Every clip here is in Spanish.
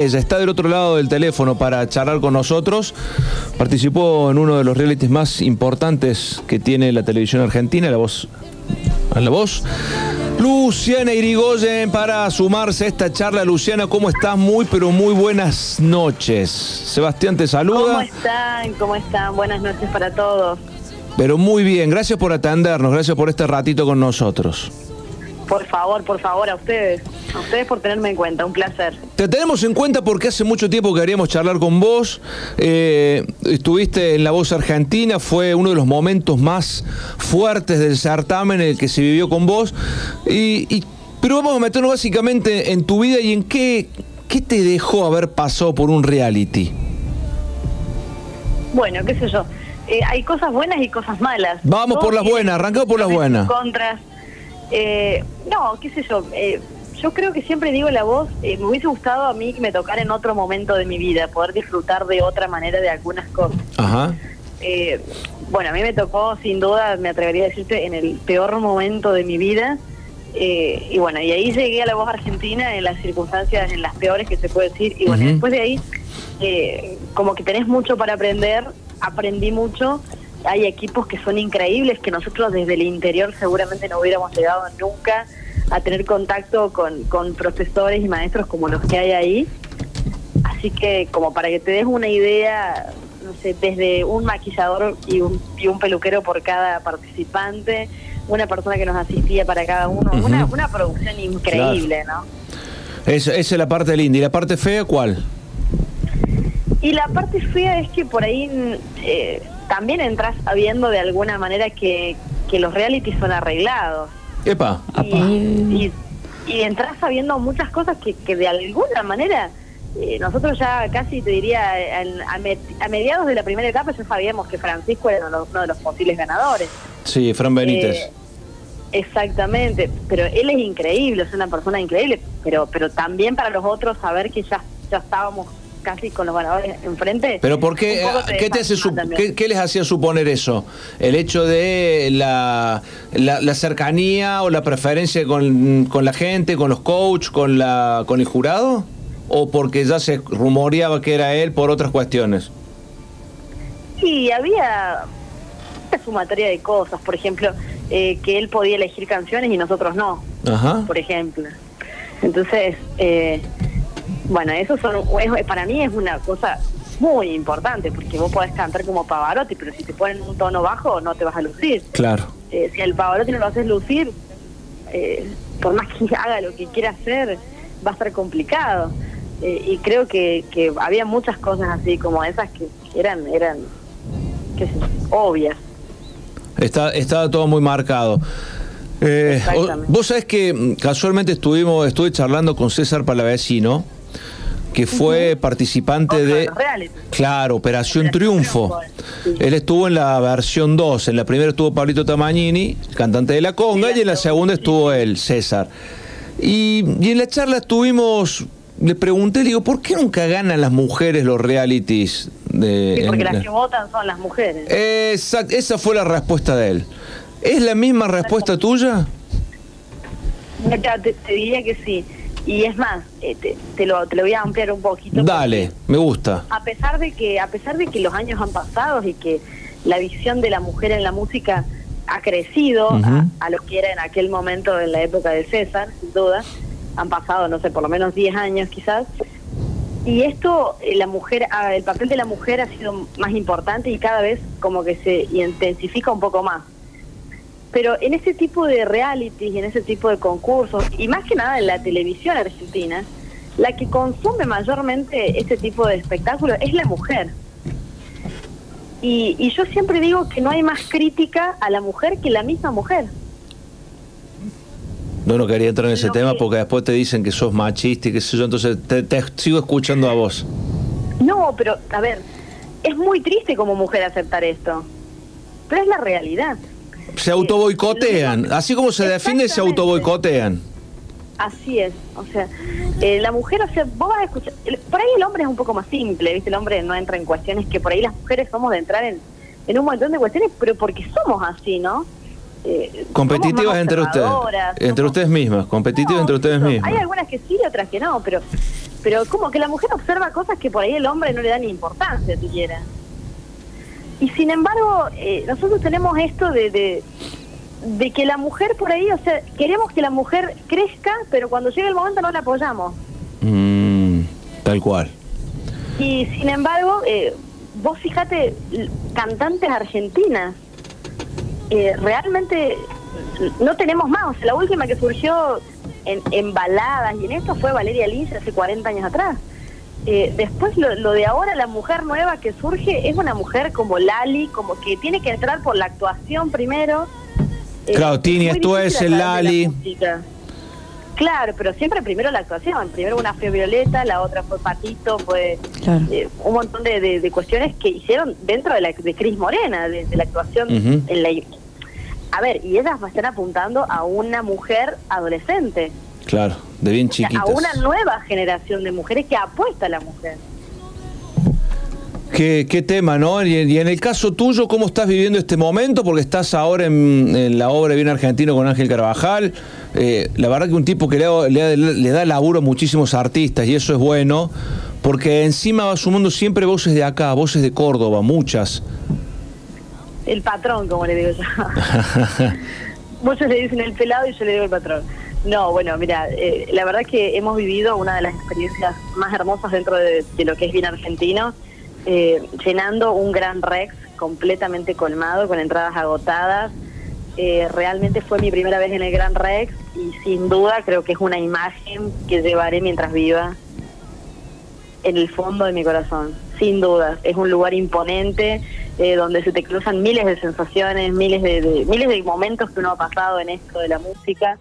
Ella está del otro lado del teléfono para charlar con nosotros. Participó en uno de los realities más importantes que tiene la televisión argentina, La Voz. La Voz. Luciana Irigoyen para sumarse a esta charla. Luciana, ¿cómo estás? Muy, pero muy buenas noches. Sebastián te saluda. ¿Cómo están? ¿Cómo están? Buenas noches para todos. Pero muy bien, gracias por atendernos, gracias por este ratito con nosotros. Por favor, por favor, a ustedes. A ustedes por tenerme en cuenta, un placer. Te tenemos en cuenta porque hace mucho tiempo que queríamos charlar con vos. Eh, estuviste en La Voz Argentina, fue uno de los momentos más fuertes del certamen en el que se vivió con vos. Y, pero vamos a meternos básicamente en tu vida y en qué, qué te dejó haber pasado por un reality. Bueno, qué sé yo. Eh, hay cosas buenas y cosas malas. Vamos por las buenas, arrancamos por las buenas. Contras. Eh, no, qué sé yo. Eh, yo creo que siempre digo la voz, eh, me hubiese gustado a mí que me tocara en otro momento de mi vida, poder disfrutar de otra manera de algunas cosas. Ajá. bueno, a mí me tocó, sin duda, me atrevería a decirte, en el peor momento de mi vida. y bueno, y ahí llegué a la voz argentina en las circunstancias, en las peores que se puede decir. Y bueno, después de ahí, como que tenés mucho para aprender, aprendí mucho hay equipos que son increíbles, que nosotros desde el interior seguramente no hubiéramos llegado nunca a tener contacto con, con profesores y maestros como los que hay ahí. Así que como para que te des una idea, no sé, desde un maquillador y un, y un peluquero por cada participante, una persona que nos asistía para cada uno, una, una producción increíble, ¿no? esa es la parte linda. ¿Y la parte fea cuál? Y la parte fea es que por ahí eh, también entras sabiendo de alguna manera que, que los realities son arreglados. Epa. Y, y, entras sabiendo muchas cosas que, que de alguna manera eh, nosotros ya casi te diría a, mediados de la primera etapa ya sabíamos que Francisco era uno, de los posibles ganadores. Sí, Fran Benítez. Eh, exactamente, pero él es increíble, es una persona increíble, pero pero también para los otros saber que ya ya estábamos casi con los ganadores enfrente. ¿Pero por qué? ¿Qué, te hace ¿qué, les hacía suponer eso? ¿El hecho de la, la, cercanía o la preferencia con, con, la gente, con los coaches, con, la, con el jurado? ¿O porque ya se rumoreaba que era él por otras cuestiones? Sí, había una sumatoria de cosas. Por ejemplo, eh, que él podía elegir canciones y nosotros no. Ajá. Por ejemplo. Entonces... Eh, bueno, eso son, para mí es una cosa muy importante, porque vos podés cantar como Pavarotti, pero si te ponen un tono bajo no te vas a lucir. Claro. Eh, si al Pavarotti no lo haces lucir, eh, por más que haga lo que quiera hacer, va a estar complicado. Eh, y creo que, que había muchas cosas así como esas que eran, eran obvias. Está, estaba todo muy marcado. Eh, vos sabés que mm, casualmente estuvimos, estuve charlando con César Palavecino, que fue participante de, claro, Operación Triunfo. Él estuvo en la versión 2, en la primera estuvo Pablito Tamagnini, cantante de la conga, y en la segunda estuvo él, César. Y, en la charla estuvimos, le pregunté, le digo, ¿por qué nunca ganan las mujeres los realities? De, porque las que votan son las mujeres. Exacto, esa fue la respuesta de él. ¿Es la misma respuesta tuya? Te, te diría que sí. Y es más, eh, te, lo, te lo voy a ampliar un poquito. Dale, me gusta. A pesar de que a pesar de que los años han pasado y que la visión de la mujer en la música ha crecido a, lo que era en aquel momento en la época de César, sin duda, han pasado, no sé, por lo menos 10 años quizás. Y esto, eh, la mujer, ah, el papel de la mujer ha sido más importante y cada vez como que se intensifica un poco más. Pero en ese tipo de realities y en ese tipo de concursos, y más que nada en la televisión argentina, la que consume mayormente este tipo de espectáculos es la mujer. Y, y yo siempre digo que no hay más crítica a la mujer que la misma mujer. No, no quería entrar en ese tema porque después te dicen que sos machista y qué sé yo, entonces te, te sigo escuchando a vos. No, pero a ver, es muy triste como mujer aceptar esto, pero es la realidad se autoboicotean. Así como se defiende, se autoboicotean. Así es, o sea, eh, la mujer, o sea, vos vas a escuchar, por ahí el hombre es un poco más simple, ¿viste? El hombre no entra en cuestiones que por ahí las mujeres somos de entrar en, en un montón de cuestiones, pero porque somos así, ¿no? Eh, competitivas entre ustedes, entre ustedes mismas, competitivas entre ustedes mismas. Hay algunas que sí y otras que no, pero pero como que la mujer observa cosas que por ahí el hombre no le da ni importancia siquiera. Y sin embargo, eh, nosotros tenemos esto de, de, que la mujer por ahí, o sea, queremos que la mujer crezca, pero cuando llega el momento no la apoyamos. Mm, tal cual. Y sin embargo, eh, vos fíjate, cantantes argentinas, eh, realmente no tenemos más. O sea, la última que surgió en, baladas y en esto fue Valeria Lynch hace 40 años atrás. Eh, después lo, de ahora, la mujer nueva que surge es una mujer como Lali, como que tiene que entrar por la actuación primero. Eh, claro, Tini, esto es el Lali. Claro, pero siempre primero la actuación. Primero una fue Violeta, la otra fue Patito, fue eh, un montón de, cuestiones que hicieron dentro de la de Cris Morena, de, la actuación en la a ver, y ellas están apuntando a una mujer adolescente. Claro, de bien chiquitas. a una nueva generación de mujeres que apuesta a la mujer. Qué, qué tema, ¿no? Y, en el caso tuyo, ¿cómo estás viviendo este momento? Porque estás ahora en, la obra Bien Argentino con Ángel Carvajal. Eh, la verdad que un tipo que le, le, le, da laburo a muchísimos artistas y eso es bueno, porque encima va sumando siempre voces de acá, voces de Córdoba, muchas el patrón, como le digo yo. Muchos le dicen el pelado y yo le digo el patrón. No, bueno, mira, eh, la verdad que hemos vivido una de las experiencias más hermosas dentro de, lo que es bien argentino, eh, llenando un gran Rex completamente colmado, con entradas agotadas. Eh, realmente fue mi primera vez en el Gran Rex y sin duda creo que es una imagen que llevaré mientras viva en el fondo de mi corazón, sin duda. Es un lugar imponente eh, donde se te cruzan miles de sensaciones, miles de, miles de momentos que uno ha pasado en esto de la música.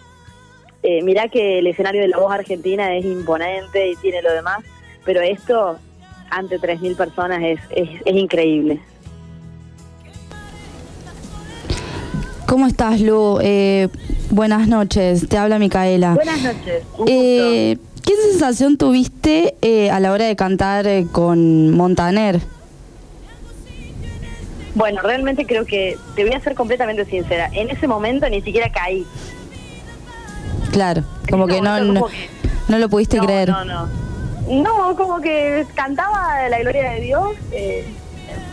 Eh, mirá que el escenario de la voz argentina es imponente y tiene lo demás, pero esto ante 3.000 personas es, es, es increíble. ¿Cómo estás, Lu? Eh, buenas noches, te habla Micaela. Buenas noches. Eh, ¿Qué sensación tuviste eh, a la hora de cantar eh, con Montaner? Bueno, realmente creo que, te voy a ser completamente sincera, en ese momento ni siquiera caí. Claro, como que no, no, lo pudiste creer. No, no. No, como que cantaba la gloria de Dios eh,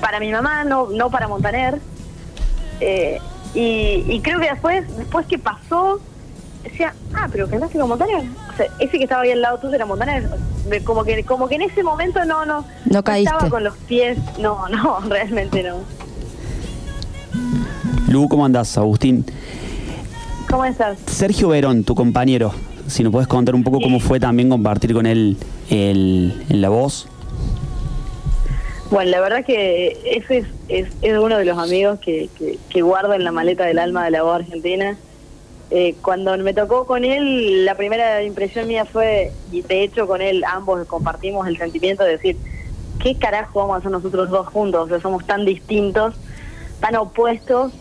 para mi mamá, no, no para Montaner. y, y creo que después, después que pasó, decía, ah, pero cantaste con Montaner. O sea, ese que estaba ahí al lado tuyo era Montaner. Como que, como que en ese momento no, no. No caíste. estaba con los pies. No, no, realmente no. Lu, ¿cómo andás, Agustín? ¿Cómo estás? Sergio Verón, tu compañero. Si nos puedes contar un poco cómo fue también compartir con él el, en la voz. Bueno, la verdad que ese es, es, es uno de los amigos que, que, que guarda en la maleta del alma de la voz argentina. Eh, cuando me tocó con él, la primera impresión mía fue, y de hecho con él ambos compartimos el sentimiento de decir, ¿qué carajo vamos a hacer nosotros dos juntos? O sea, somos tan distintos, tan opuestos,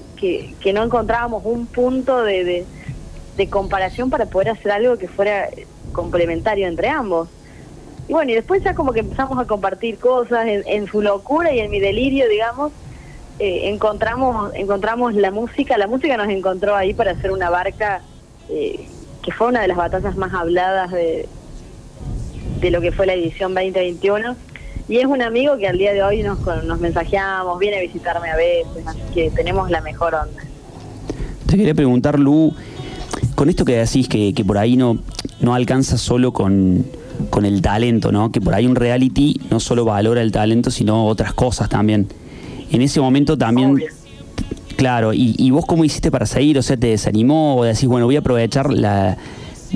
que, no encontrábamos un punto de, de, comparación para poder hacer algo que fuera complementario entre ambos. Y bueno, y después ya como que empezamos a compartir cosas en, en su locura y en mi delirio, digamos, eh, encontramos encontramos la música, la música nos encontró ahí para hacer una barca eh, que fue una de las batallas más habladas de, de lo que fue la edición 2021 y es un amigo que al día de hoy nos, nos mensajeamos, viene a visitarme a veces, así que tenemos la mejor onda. Te quería preguntar, Lu, con esto que decís que, que por ahí no, no alcanza solo con, con el talento, ¿no? Que por ahí un reality no solo valora el talento, sino otras cosas también en ese momento también... Claro, y, vos cómo hiciste para seguir? O sea, ¿te desanimó o decís, bueno, voy a aprovechar la...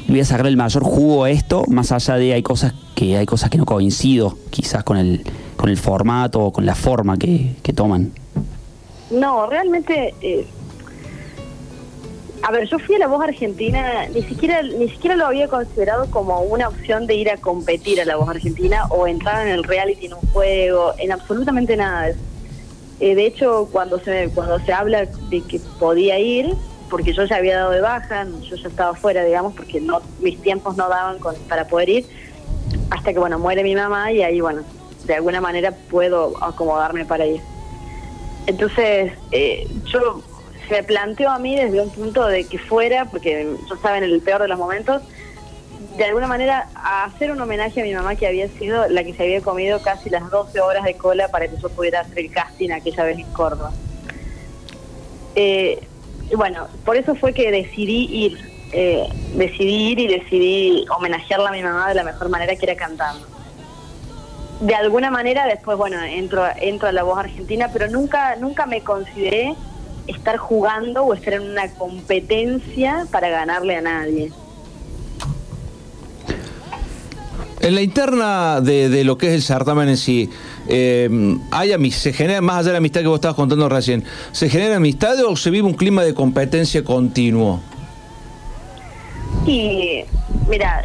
Voy a sacar el mayor jugo a esto, más allá de hay cosas que hay cosas que no coincido, quizás con el, con el formato o con la forma que, toman. No, realmente eh, a ver, yo fui a la voz argentina, ni siquiera ni siquiera lo había considerado como una opción de ir a competir a la voz argentina o entrar en el reality en un juego, en absolutamente nada de. Eh, de hecho, cuando se, cuando se habla de que podía ir, porque yo ya había dado de baja, yo ya estaba fuera, digamos, porque no mis tiempos no daban para poder ir, hasta que, bueno, muere mi mamá y ahí, bueno, de alguna manera puedo acomodarme para ir. Entonces, eh, yo se planteó a mí desde un punto de que fuera, porque yo estaba en el peor de los momentos, de alguna manera a hacer un homenaje a mi mamá que había sido la que se había comido casi las 12 horas de cola para que yo pudiera hacer el casting aquella vez en Córdoba. Eh, bueno, por eso fue que decidí ir, eh, decidí y decidí homenajearla a mi mamá de la mejor manera que era cantando. De alguna manera después, bueno, entro, entro a la voz argentina, pero nunca, nunca me consideré estar jugando o estar en una competencia para ganarle a nadie. En la interna de, lo que es el certamen en sí, eh, hay se genera, más allá de la amistad que vos estabas contando recién, ¿se genera amistad o se vive un clima de competencia continuo? Y mira,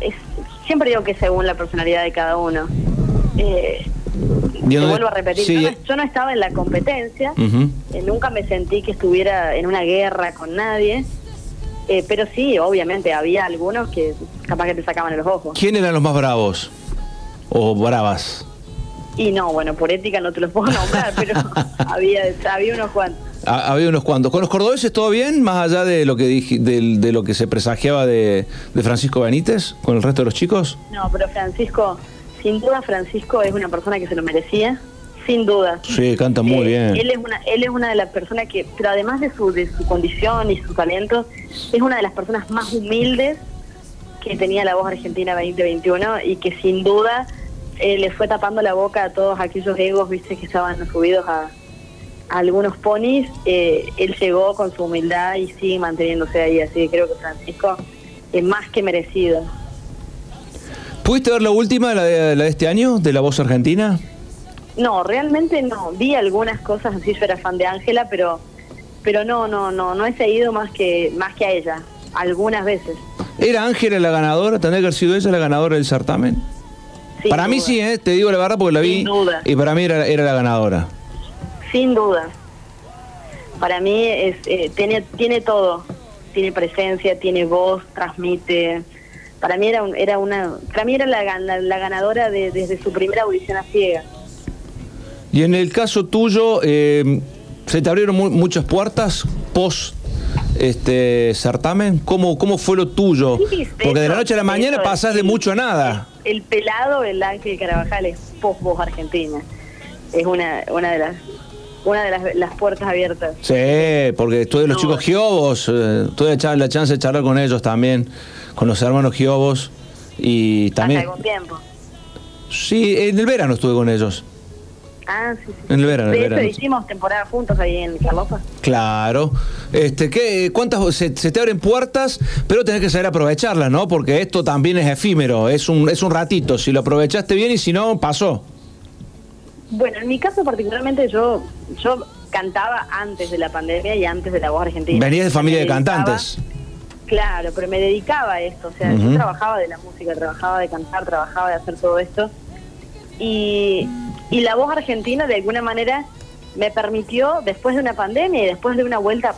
siempre digo que según la personalidad de cada uno. Eh, te vuelvo a repetir, yo, no, estaba en la competencia, eh, nunca me sentí que estuviera en una guerra con nadie. Eh, pero sí, obviamente, había algunos que capaz que te sacaban los ojos. ¿Quién eran los más bravos? ¿O bravas? Y no, bueno, por ética no te los puedo nombrar, pero había, había unos cuantos. Ah, había unos cuantos. ¿Con los cordobeses todo bien? Más allá de lo que dije, de, lo que se presagiaba de, de, Francisco Benítez, con el resto de los chicos. No, pero Francisco, sin duda Francisco es una persona que se lo merecía sin duda. Sí, canta muy eh, bien. Él es una él es una de las personas que, pero además de su, de su condición y su talento, es una de las personas más humildes que tenía la voz argentina 2021 y que sin duda eh, le fue tapando la boca a todos aquellos egos, viste, que estaban subidos a, algunos ponis. Eh, él llegó con su humildad y sigue manteniéndose ahí, así que creo que Francisco es más que merecido. ¿Pudiste ver la última, la de, la de este año, de la voz argentina? No, realmente no. Vi algunas cosas así, yo era fan de Ángela, pero pero no, no, no, no he seguido más que más que a ella, algunas veces. ¿Era Ángela la ganadora? ¿Tendría que haber sido ella la ganadora del certamen? para mí sí, ¿eh? te digo la verdad porque la vi duda. y para mí era, era, la ganadora. Sin duda. Para mí es, eh, tiene, tiene todo. Tiene presencia, tiene voz, transmite. Para mí era, era una, para mí era la, la, ganadora desde su primera audición a ciega. Y en el caso tuyo, eh, ¿se te abrieron muchas puertas post este certamen? ¿Cómo, cómo fue lo tuyo? Porque de la noche a la mañana pasás de mucho a nada. El, pelado, el Ángel Carabajal, es post voz argentina. Es una, una de las una de las, puertas abiertas. Sí, porque tú de los chicos Giobos, eh, tuve la chance de charlar con ellos también, con los hermanos Giobos. Y también. ¿Hace algún tiempo? Sí, en el verano estuve con ellos. Ah, sí, En el verano. De hecho, hicimos temporada juntos ahí en Carlosa. Claro. Este, ¿qué, ¿Cuántas se, te abren puertas, pero tenés que saber aprovecharlas, ¿no? Porque esto también es efímero, es un, es un ratito. Si lo aprovechaste bien y si no, pasó. Bueno, en mi caso particularmente yo, yo cantaba antes de la pandemia y antes de la voz argentina. Venías de familia de cantantes. Claro, pero me dedicaba a esto. O sea, yo trabajaba de la música, trabajaba de cantar, trabajaba de hacer todo esto. Y y la voz argentina de alguna manera me permitió, después de una pandemia y después de una vuelta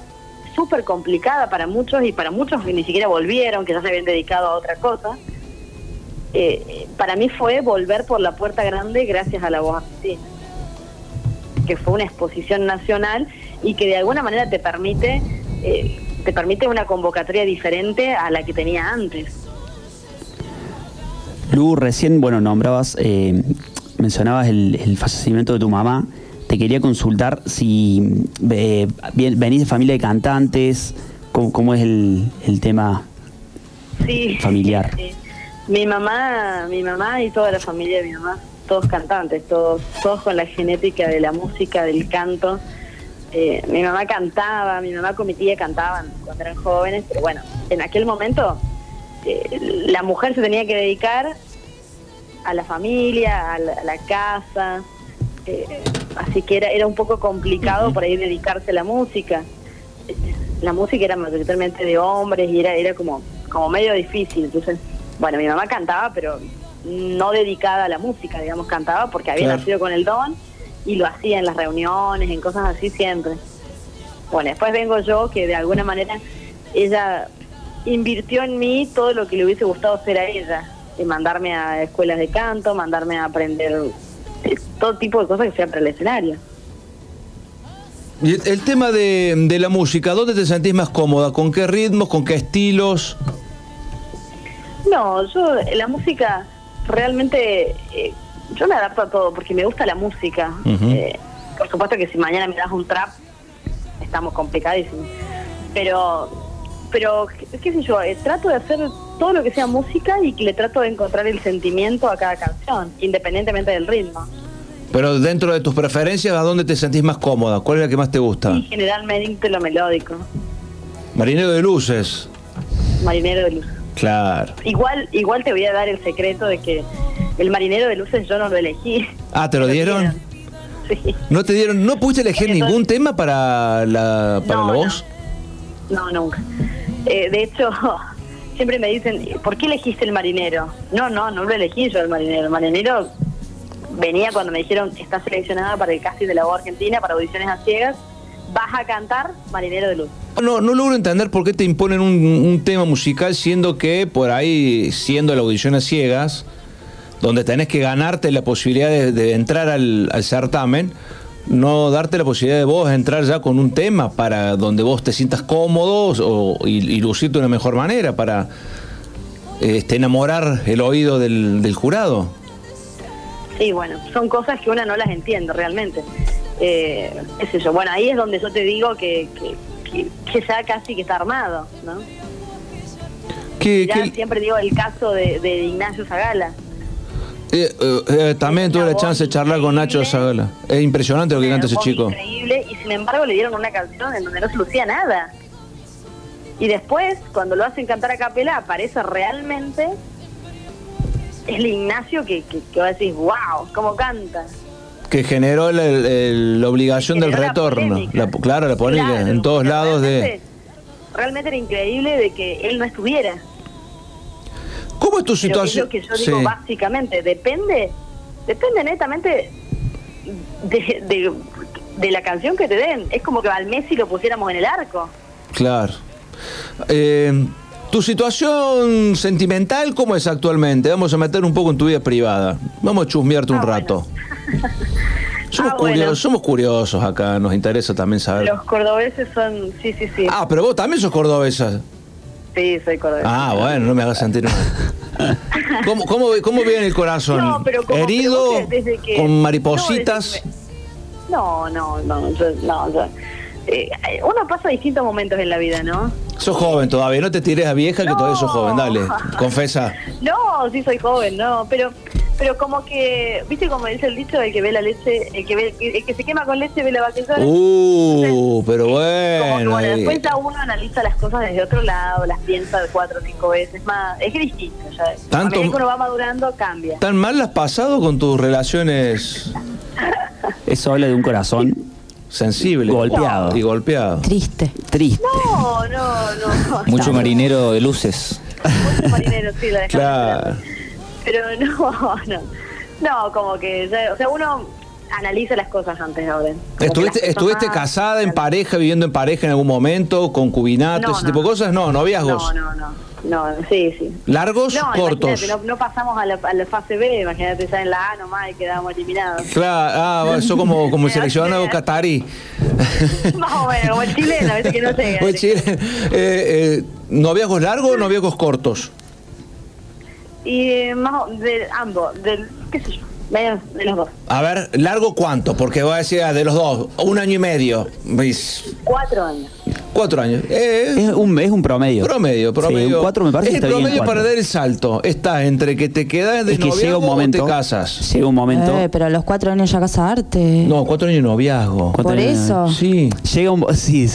súper complicada para muchos y para muchos que ni siquiera volvieron, que ya se habían dedicado a otra cosa, eh, para mí fue volver por la puerta grande gracias a la voz argentina, que fue una exposición nacional y que de alguna manera te permite, eh, te permite una convocatoria diferente a la que tenía antes. Lu, recién, bueno, nombrabas eh, mencionabas el, fallecimiento de tu mamá. Te quería consultar si eh, venís de familia de cantantes, cómo, es el, tema familiar. Mi mamá, mi mamá y toda la familia de mi mamá, todos cantantes, todos, todos con la genética de la música, del canto. Eh, mi mamá cantaba, mi mamá con mi tía cantaban cuando eran jóvenes, pero bueno, en aquel momento eh, la mujer se tenía que dedicar a la familia, a la, casa. Eh, así que era, era un poco complicado por ahí dedicarse a la música. La música era mayoritariamente de hombres y era, era como, como medio difícil. Entonces, bueno, mi mamá cantaba, pero no dedicada a la música, digamos, cantaba porque había nacido con el don y lo hacía en las reuniones, en cosas así siempre. Bueno, después vengo yo que de alguna manera ella invirtió en mí todo lo que le hubiese gustado hacer a ella mandarme a escuelas de canto, mandarme a aprender todo tipo de cosas que sea para el escenario. Y el, tema de, de, la música, ¿dónde te sentís más cómoda? ¿Con qué ritmos? ¿Con qué estilos? No, yo la música realmente eh, yo me adapto a todo porque me gusta la música. Eh, por supuesto que si mañana me das un trap estamos complicadísimos. Pero pero qué, sé yo, eh, trato de hacer todo lo que sea música y que le trato de encontrar el sentimiento a cada canción, independientemente del ritmo. Pero dentro de tus preferencias, ¿a dónde te sentís más cómoda? ¿Cuál es la que más te gusta? Y generalmente lo melódico, Marinero de luces. marinero de luz. Claro. Igual igual te voy a dar el secreto de que el marinero de luces yo no lo elegí. Ah, ¿te lo dieron? Sí. ¿No te dieron, no pudiste elegir Entonces- ningún tema para la, para No, la no. voz? No, nunca. Eh, de hecho, siempre me dicen, ¿por qué elegiste el marinero? No, no, no lo elegí yo el marinero. El marinero venía cuando me dijeron, está seleccionada para el casting de la voz argentina, para audiciones a ciegas, vas a cantar Marinero de Luz. No, no logro entender por qué te imponen un, un tema musical siendo que por ahí, siendo la audición a ciegas, donde tenés que ganarte la posibilidad de, de entrar al, al certamen, no darte la posibilidad de vos entrar ya con un tema para donde vos te sientas cómodo o, y, y lucirte de una mejor manera para este, enamorar el oído del, del jurado. Sí, bueno, son cosas que una no las entiende realmente. Eh, qué sé yo, bueno, ahí es donde yo te digo que, que, que- que ya casi que está armado, ¿no? ¿Qué- Ya qué- siempre digo el caso de, de Ignacio Zagala. eh, eh, eh, también tuve la chance de charlar con Nacho. Zagala. Es impresionante lo que canta ese chico. Increíble, y sin embargo le dieron una canción en donde no se lucía nada. Y después, cuando lo hacen cantar a capela, aparece realmente el Ignacio que, que, que va a decir, wow, cómo canta. Que generó la, el- la obligación del Generó retorno. La- claro, la polémica Claro, en todos lados de... realmente- era increíble de que él no estuviera. ¿Cómo es tu Pero es situación? lo que yo digo Sí. básicamente, depende, depende netamente de, de, de la canción que te den. Es como que al Messi lo pusiéramos en el arco. Claro. Eh, ¿Tu situación sentimental cómo es actualmente? Vamos a meter un poco en tu vida privada. Vamos a chusmearte un Ah, rato. Somos, Ah, bueno. curiosos, somos curiosos acá, nos interesa también saber. Los cordobeses son, sí, sí, sí. Ah, pero vos también sos cordobesa. Sí, soy cordobesa. Ah, bueno, no me hagas sentir mal. ¿Cómo, cómo, cómo viene el corazón? No, pero como- ¿Herido? pero vos desde que- ¿Con maripositas? No, no, no, yo- no, yo- eh, uno pasa distintos momentos en la vida, ¿no? Sos joven todavía, no te tires a vieja que todavía sos joven, dale, confesa. No, sí soy joven, no, pero pero como que, ¿viste como dice el dicho? El que ve la leche, el que ve, el que se quema con leche ve la vaca? Uh, pero Como que, bueno. bueno, después ya uno analiza las cosas desde otro lado, las piensa cuatro o cinco veces más. Es que distinto, ya. Tanto- A medida que uno va madurando, cambia. ¿Tan mal las has pasado con tus relaciones Eso habla de un corazón sensibles? Golpeado. Y golpeado. Triste. triste. No, no, no. Mucho marinero de luces. Mucho marinero, sí, la dejamos Claro. Pero no, no. No, como que, ya- o sea, uno analiza las cosas antes las ¿Estuviste, estuviste casada, en pareja, viviendo en pareja en algún momento, concubinato, No, ese no, tipo de no. cosas? No, noviazgos. No, no, no. No, sí, sí. ¿Largos? No, cortos. no, no pasamos a la, a la fase B, imagínate ya en la A nomás y quedamos eliminados. Claro, ah, eso como, como el seleccionado catarí. Más o menos, como el chileno, a veces que no llega. Pues, Chile, eh, eh, ¿Noviazgos largos o noviazgos cortos? Y eh, más de ambos, del, qué sé yo, medio de los dos. A ver, ¿largo cuánto? Porque voy a decir ah, de los dos, un año y medio. Mis Cuatro años. Cuatro años. Eh, Es un, es un promedio. Promedio, promedio. Sí, un cuatro me parece es que el está bien, promedio cuatro. para dar el salto. Está entre que te quedas de Es que llega noviazgo un momento. o te casas. Llega un momento. Eh, pero a los cuatro años ya casarte. No, cuatro años de noviazgo. ¿Cuánto Por años? eso. Sí. Llega un. Sí.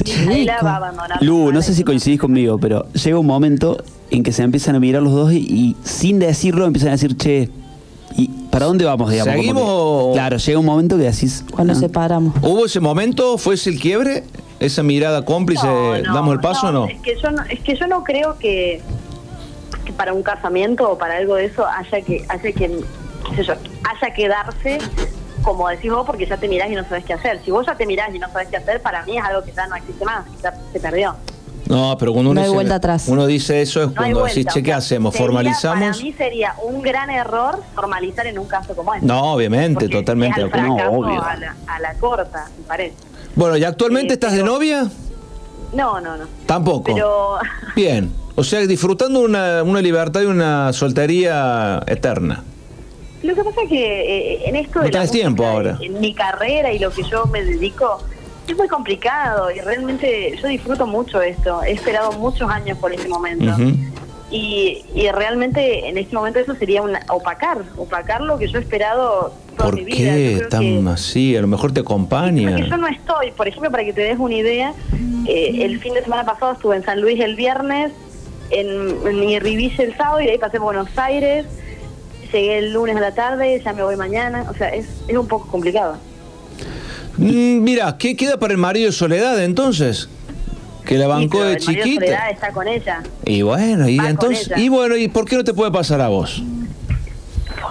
Lu, no sé si coincidís conmigo, pero llega un momento en que se empiezan a mirar los dos y, y sin decirlo empiezan a decir, che, ¿y para dónde vamos, digamos? Como ¿Seguimos que- Claro, llega un momento que decís. Cuando ah, separamos. ¿Hubo ese momento? ¿Fue ese el quiebre? ¿Esa mirada cómplice? No, no, ¿Damos el paso o no? Es que yo no, es que yo no creo que, que para un casamiento o para algo de eso haya que, haya que, qué sé yo, haya que darse como decís vos porque ya te mirás y no sabes qué hacer. Si vos ya te mirás y no sabes qué hacer, para mí es algo que ya no existe más, que ya se perdió. No, pero cuando uno, No hay dice, vuelta atrás. uno dice eso es No cuando decís, che, ¿qué hacemos? sería- ¿Formalizamos? Para mí sería un gran error formalizar en un caso como este. No, obviamente, Porque totalmente. es al de fracaso obvio. a, la, a la corta, me parece. Bueno, ¿y actualmente Eh, estás de pero- novia? No, no, no. Tampoco. Pero Bien. O sea, disfrutando una, una libertad y una soltería eterna. Lo que pasa es que eh, en esto No de la tenés tiempo música, ahora. En mi carrera y lo que yo me dedico, es muy complicado y realmente yo disfruto mucho esto. He esperado muchos años por este momento. Y, y realmente en este momento eso sería una, opacar, opacar lo que yo he esperado toda ¿Por mi vida. Qué tan que- así? A lo mejor te acompaña. porque yo no estoy, por ejemplo, para que te des una idea, eh, el fin de semana pasado estuve en San Luis el viernes, en, en Irribille el sábado y de ahí pasé por Buenos Aires, llegué el lunes a la tarde, ya me voy mañana, o sea, es, es un poco complicado. Mm, mira, ¿qué queda para el marido de Soledad entonces? Que la bancó de el marido de chiquita. Soledad está con ella. Y bueno, y Va entonces, y bueno, ¿y por qué no te puede pasar a vos?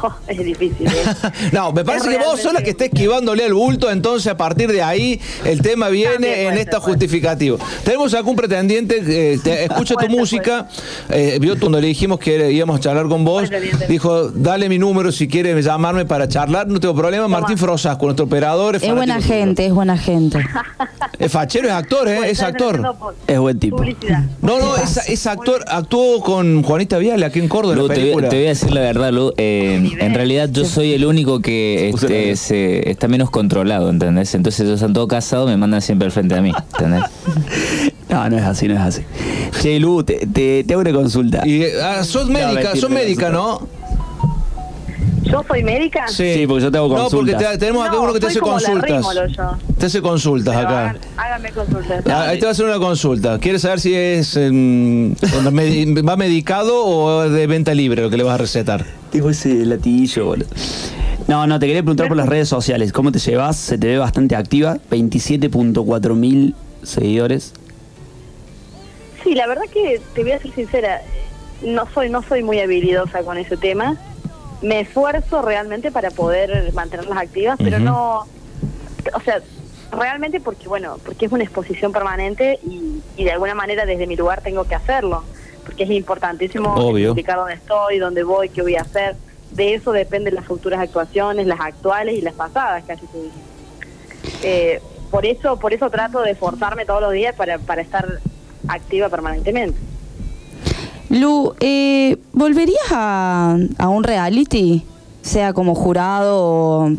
es difícil. ¿eh? no, me parece Es que vos sos la que está esquivándole al bulto, entonces a partir de ahí el tema viene puede en ser, esta puede justificativo. Tenemos acá un pretendiente, eh, te- escucha Puede tu música, eh, vio cuando le dijimos que íbamos a charlar con vos, dijo, dale mi número si quiere llamarme para charlar, no tengo problema, Martín Frosasco, nuestro operador. Es buena fanático tuyo. gente, es buena gente. Es fachero, es actor, ¿eh? Es actor. Es buen tipo. Publicidad. No, no, es, es actor, actuó con Juanita Viale aquí en Córdoba, en Lu, la te, voy, película. te voy a decir la verdad, Lu. eh, Nivel. en realidad yo soy el único que este, se- está menos controlado, ¿entendés? Entonces ellos están todos casados, me mandan siempre al frente a mí, ¿entendés? No, no es así, no es así. Che, Lu, te, te, te hago una consulta. Y, ah, sos médica, sos no, médica, no. ¿Yo soy médica? Sí, porque yo te hago No, porque consultas. te- tenemos acá No, uno que te hace consultas. Rímolo yo. Te hace consultas Pero acá. hagan- háganme consultas. Ah, Ahí te va a hacer una consulta. ¿Quieres saber si es em, va medicado o de venta libre lo que le vas a recetar? Tengo ese latiguillo, boludo. No, no, te quería preguntar por las redes sociales. ¿Cómo te llevas? Se te ve bastante activa. 27.4 mil seguidores. Sí, la verdad que te voy a ser sincera, no soy no soy muy habilidosa con ese tema. Me esfuerzo realmente para poder mantenerlas activas, pero no, o sea, realmente porque bueno, porque es una exposición permanente y, y de alguna manera desde mi lugar tengo que hacerlo, porque es importantísimo Obvio. explicar dónde estoy, dónde voy, qué voy a hacer. De eso dependen las futuras actuaciones, las actuales y las pasadas, casi te dije. Eh, por eso por eso trato de esforzarme todos los días para, para estar activa permanentemente. Lu, eh, ¿volverías a, a un reality? Sea como jurado o,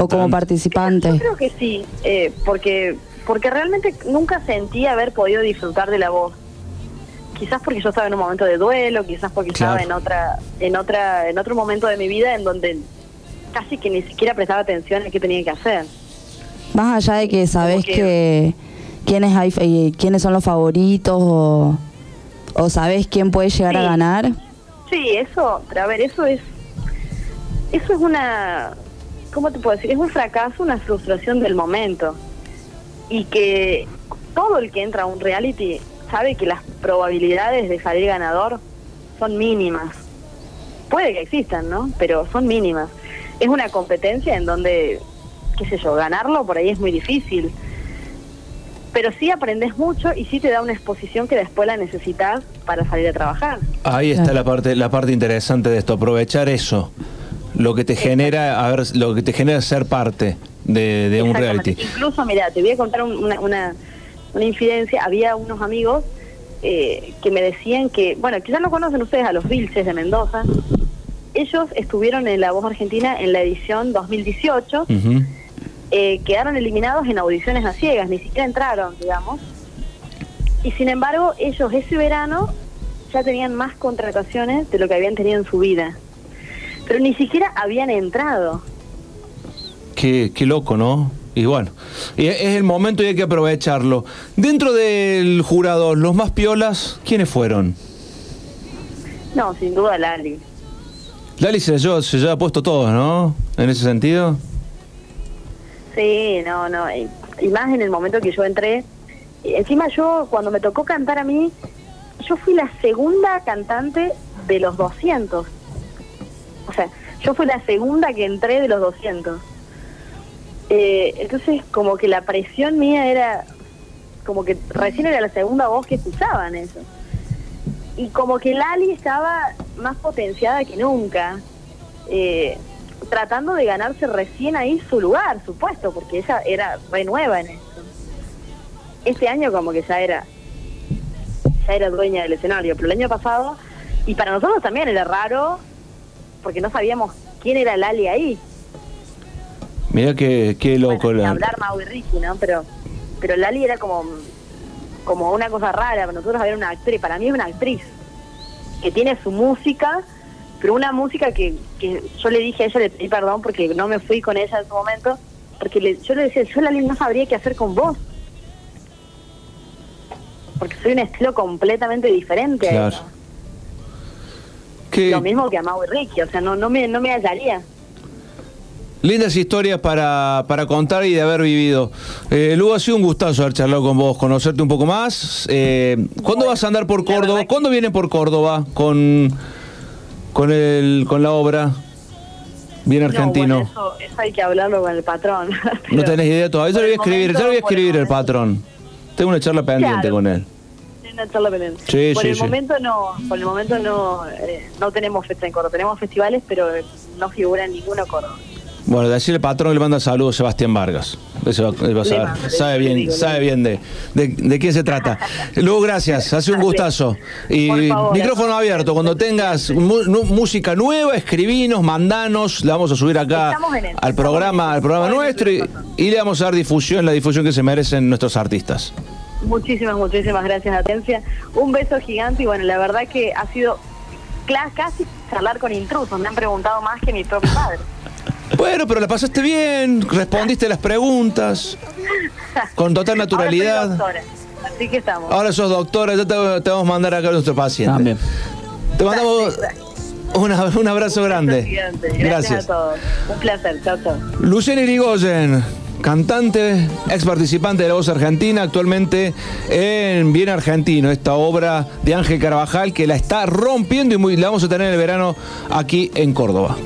o como participante. Yo creo que sí, eh, porque porque realmente nunca sentí haber podido disfrutar de la voz. Quizás porque yo estaba en un momento de duelo, quizás porque Claro. estaba en otra en otra en otro momento de mi vida en donde casi que ni siquiera prestaba atención a qué tenía que hacer. Más allá de que sabés que- que quiénes hay eh, quiénes son los favoritos o, o sabés quién puede llegar a ganar. Sí, eso, pero a ver, eso es eso es una ¿cómo te puedo decir? Es un fracaso, una frustración del momento. Y que todo el que entra a un reality sabe que las probabilidades de salir ganador son mínimas. Puede que existan, ¿no? Pero son mínimas. Es una competencia en donde, qué sé yo, ganarlo por ahí es muy difícil. Pero sí aprendes mucho y sí te da una exposición que después la necesitas para salir a trabajar. Ahí está la parte, la parte interesante de esto, aprovechar eso, lo que te genera, a ver, lo que te genera ser parte de, de un reality. Incluso, mira, te voy a contar un- una, una, una infidencia. Había unos amigos eh, que me decían que, bueno, quizás lo conocen ustedes, a los Vilches de Mendoza. Ellos estuvieron en La Voz Argentina en la edición 2018. Ujú. eh, quedaron eliminados en audiciones a ciegas, ni siquiera entraron, digamos. Y sin embargo, ellos ese verano ya tenían más contrataciones de lo que habían tenido en su vida. Pero ni siquiera habían entrado. Qué, qué loco, ¿no? Y bueno, es el momento y hay que aprovecharlo. Dentro del jurado, los más piolas, ¿quiénes fueron? No, sin duda Lali. Lali se lleva, se lleva puesto todos, ¿no? En ese sentido. Sí, no, no. Y, y más en el momento que yo entré. Encima yo, cuando me tocó cantar a mí, yo fui la segunda cantante de los 200. O sea, yo fui la segunda que entré de los 200. Eh, entonces, como que la presión mía era, como que recién era la segunda voz que escuchaban eso. Y como que Lali estaba más potenciada que nunca. Eh, tratando de ganarse recién ahí su lugar, supuesto, porque ella era re nueva en eso. Este año como que ya era ya era dueña del escenario, pero el año pasado, y para nosotros también era raro, porque no sabíamos quién era Lali ahí. Mira qué, qué loco. Bueno, la- hablar Mau y Ricky, ¿no? Pero, pero Lali era como, como una cosa rara, para nosotros había una actriz, para mí es una actriz, que tiene su música, pero una música que, que yo le dije a ella, le pedí perdón porque no me fui con ella en su momento, porque le- yo le decía, yo Lali no sabría qué hacer con vos. Porque soy un estilo completamente diferente a ella. Lo mismo que a Mau y Ricky, o sea, no, no, me, no me hallaría. Lindas historias para, para contar y de haber vivido. Eh, Lu, ha sido un gustazo haber charlado con vos, conocerte un poco más. Eh, ¿Cuándo Bueno, vas a andar por Córdoba? que- ¿Cuándo viene por Córdoba con, con, el, con la obra? Bien argentino. No, bueno, eso, eso hay que hablarlo con el patrón. No tenés idea todavía. Yo le voy a escribir, yo le voy a el escribir el patrón. Tengo una charla pendiente Claro. con él. Una charla pendiente. Sí, por sí, el sí. momento no, por el momento no, eh, no tenemos fecha en Córdoba. Tenemos festivales, pero no figura en ninguno Córdoba. Bueno, decirle patrón le manda saludos a Sebastián Vargas. Ese va- a saber. mando, sabe bien, digo, sabe bien de, de, de quién se trata. Lu, gracias. Hace un gustazo. Y favor. micrófono abierto. Cuando tengas música nueva, escribinos, mandanos. La vamos a subir acá eso, al programa, eso. al programa nuestro y, y le vamos a dar difusión, la difusión que se merecen nuestros artistas. Muchísimas, muchísimas gracias, Atencia. Un beso gigante y bueno, la verdad que ha sido casi charlar con intrusos. Me han preguntado más que mi propio padre. Bueno, pero la pasaste bien, respondiste las preguntas con total Ahora naturalidad. soy doctora, así que estamos. Ahora sos doctora, ya te, te vamos a mandar acá a nuestro paciente. También. Te mandamos una- un abrazo grande. Gracias, Gracias. a todos. Un placer. Chao, chao. Luciana Irigoyen, cantante, ex participante de La Voz Argentina, actualmente en Bien Argentino, esta obra de Ángel Carvajal que la está rompiendo y muy, la vamos a tener en el verano aquí en Córdoba.